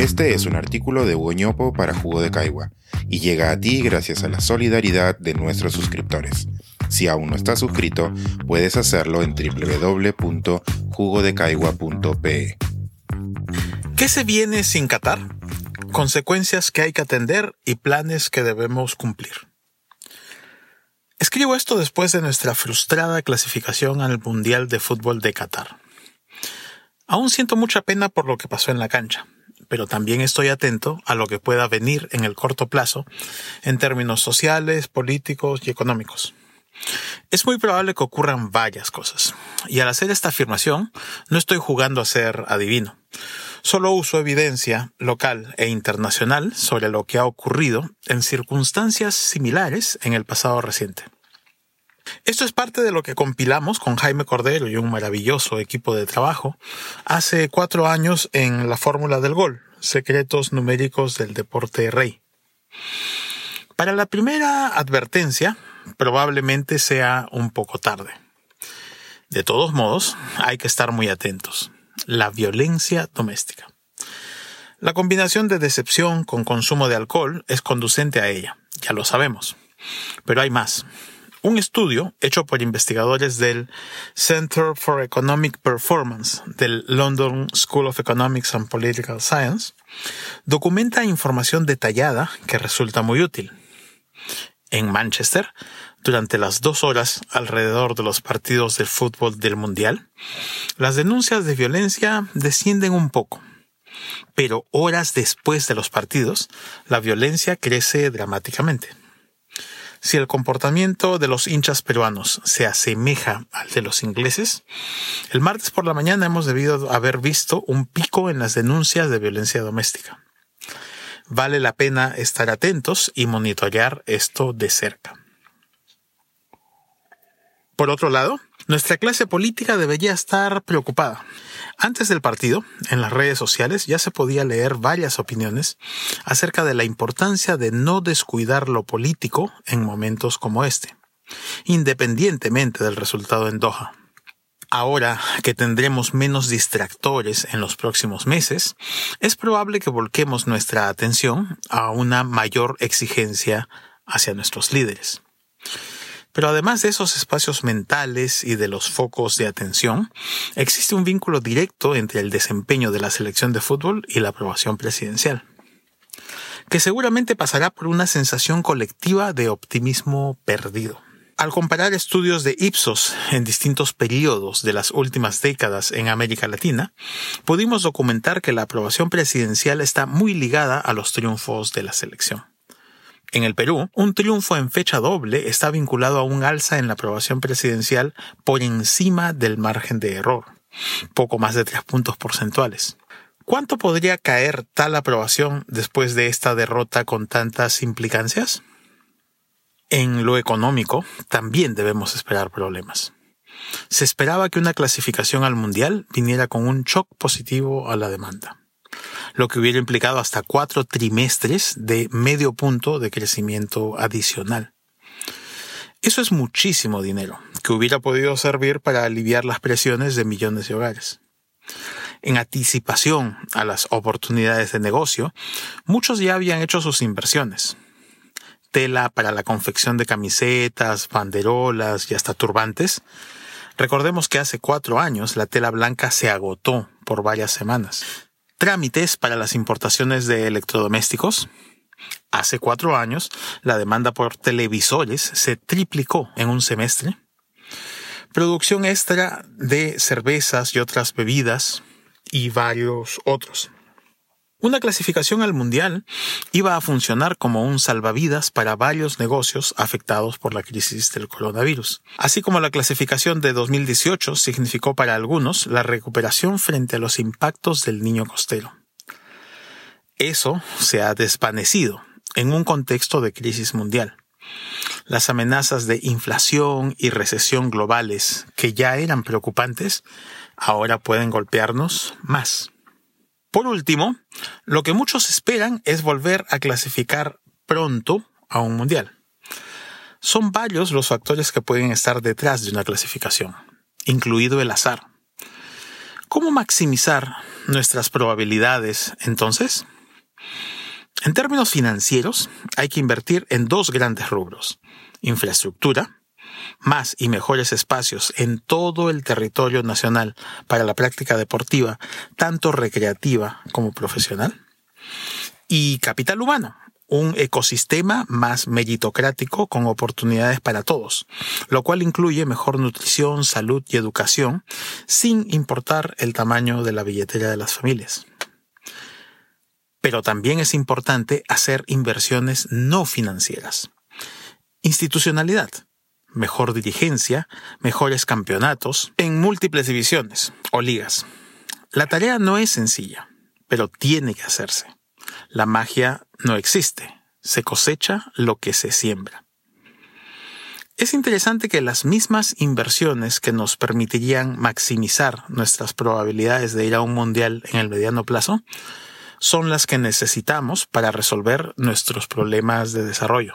Este es un artículo de Hugo para Jugo de Caigua y llega a ti gracias a la solidaridad de nuestros suscriptores. Si aún no estás suscrito, puedes hacerlo en www.jugodecaigua.pe. ¿Qué se viene sin Qatar? Consecuencias que hay que atender y planes que debemos cumplir. Escribo esto después de nuestra frustrada clasificación al Mundial de Fútbol de Qatar. Aún siento mucha pena por lo que pasó en la cancha, pero también estoy atento a lo que pueda venir en el corto plazo en términos sociales, políticos y económicos. Es muy probable que ocurran varias cosas, y al hacer esta afirmación no estoy jugando a ser adivino. Solo uso evidencia local e internacional sobre lo que ha ocurrido en circunstancias similares en el pasado reciente. Esto es parte de lo que compilamos con Jaime Cordero y un maravilloso equipo de trabajo hace cuatro años en la Fórmula del Gol, Secretos Numéricos del Deporte Rey. Para la primera advertencia, probablemente sea un poco tarde. De todos modos, hay que estar muy atentos. La violencia doméstica. La combinación de decepción con consumo de alcohol es conducente a ella, ya lo sabemos. Pero hay más. Un estudio hecho por investigadores del Center for Economic Performance del London School of Economics and Political Science documenta información detallada que resulta muy útil. En Manchester, durante las dos horas alrededor de los partidos de fútbol del Mundial, las denuncias de violencia descienden un poco. Pero horas después de los partidos, la violencia crece dramáticamente. Si el comportamiento de los hinchas peruanos se asemeja al de los ingleses, el martes por la mañana hemos debido haber visto un pico en las denuncias de violencia doméstica. Vale la pena estar atentos y monitorear esto de cerca. Por otro lado, nuestra clase política debería estar preocupada. Antes del partido, en las redes sociales ya se podía leer varias opiniones acerca de la importancia de no descuidar lo político en momentos como este, independientemente del resultado en Doha. Ahora que tendremos menos distractores en los próximos meses, es probable que volquemos nuestra atención a una mayor exigencia hacia nuestros líderes. Pero además de esos espacios mentales y de los focos de atención, existe un vínculo directo entre el desempeño de la selección de fútbol y la aprobación presidencial, que seguramente pasará por una sensación colectiva de optimismo perdido. Al comparar estudios de Ipsos en distintos periodos de las últimas décadas en América Latina, pudimos documentar que la aprobación presidencial está muy ligada a los triunfos de la selección. En el Perú, un triunfo en fecha doble está vinculado a un alza en la aprobación presidencial por encima del margen de error, poco más de tres puntos porcentuales. ¿Cuánto podría caer tal aprobación después de esta derrota con tantas implicancias? En lo económico, también debemos esperar problemas. Se esperaba que una clasificación al Mundial viniera con un shock positivo a la demanda lo que hubiera implicado hasta cuatro trimestres de medio punto de crecimiento adicional. Eso es muchísimo dinero, que hubiera podido servir para aliviar las presiones de millones de hogares. En anticipación a las oportunidades de negocio, muchos ya habían hecho sus inversiones. Tela para la confección de camisetas, banderolas y hasta turbantes. Recordemos que hace cuatro años la tela blanca se agotó por varias semanas trámites para las importaciones de electrodomésticos. Hace cuatro años, la demanda por televisores se triplicó en un semestre. Producción extra de cervezas y otras bebidas y varios otros. Una clasificación al mundial iba a funcionar como un salvavidas para varios negocios afectados por la crisis del coronavirus. Así como la clasificación de 2018 significó para algunos la recuperación frente a los impactos del niño costero. Eso se ha desvanecido en un contexto de crisis mundial. Las amenazas de inflación y recesión globales, que ya eran preocupantes, ahora pueden golpearnos más. Por último, lo que muchos esperan es volver a clasificar pronto a un mundial. Son varios los factores que pueden estar detrás de una clasificación, incluido el azar. ¿Cómo maximizar nuestras probabilidades entonces? En términos financieros, hay que invertir en dos grandes rubros. Infraestructura, más y mejores espacios en todo el territorio nacional para la práctica deportiva, tanto recreativa como profesional. Y capital humano, un ecosistema más meritocrático con oportunidades para todos, lo cual incluye mejor nutrición, salud y educación, sin importar el tamaño de la billetera de las familias. Pero también es importante hacer inversiones no financieras. Institucionalidad, mejor dirigencia, mejores campeonatos en múltiples divisiones o ligas. La tarea no es sencilla, pero tiene que hacerse. La magia no existe, se cosecha lo que se siembra. Es interesante que las mismas inversiones que nos permitirían maximizar nuestras probabilidades de ir a un mundial en el mediano plazo son las que necesitamos para resolver nuestros problemas de desarrollo.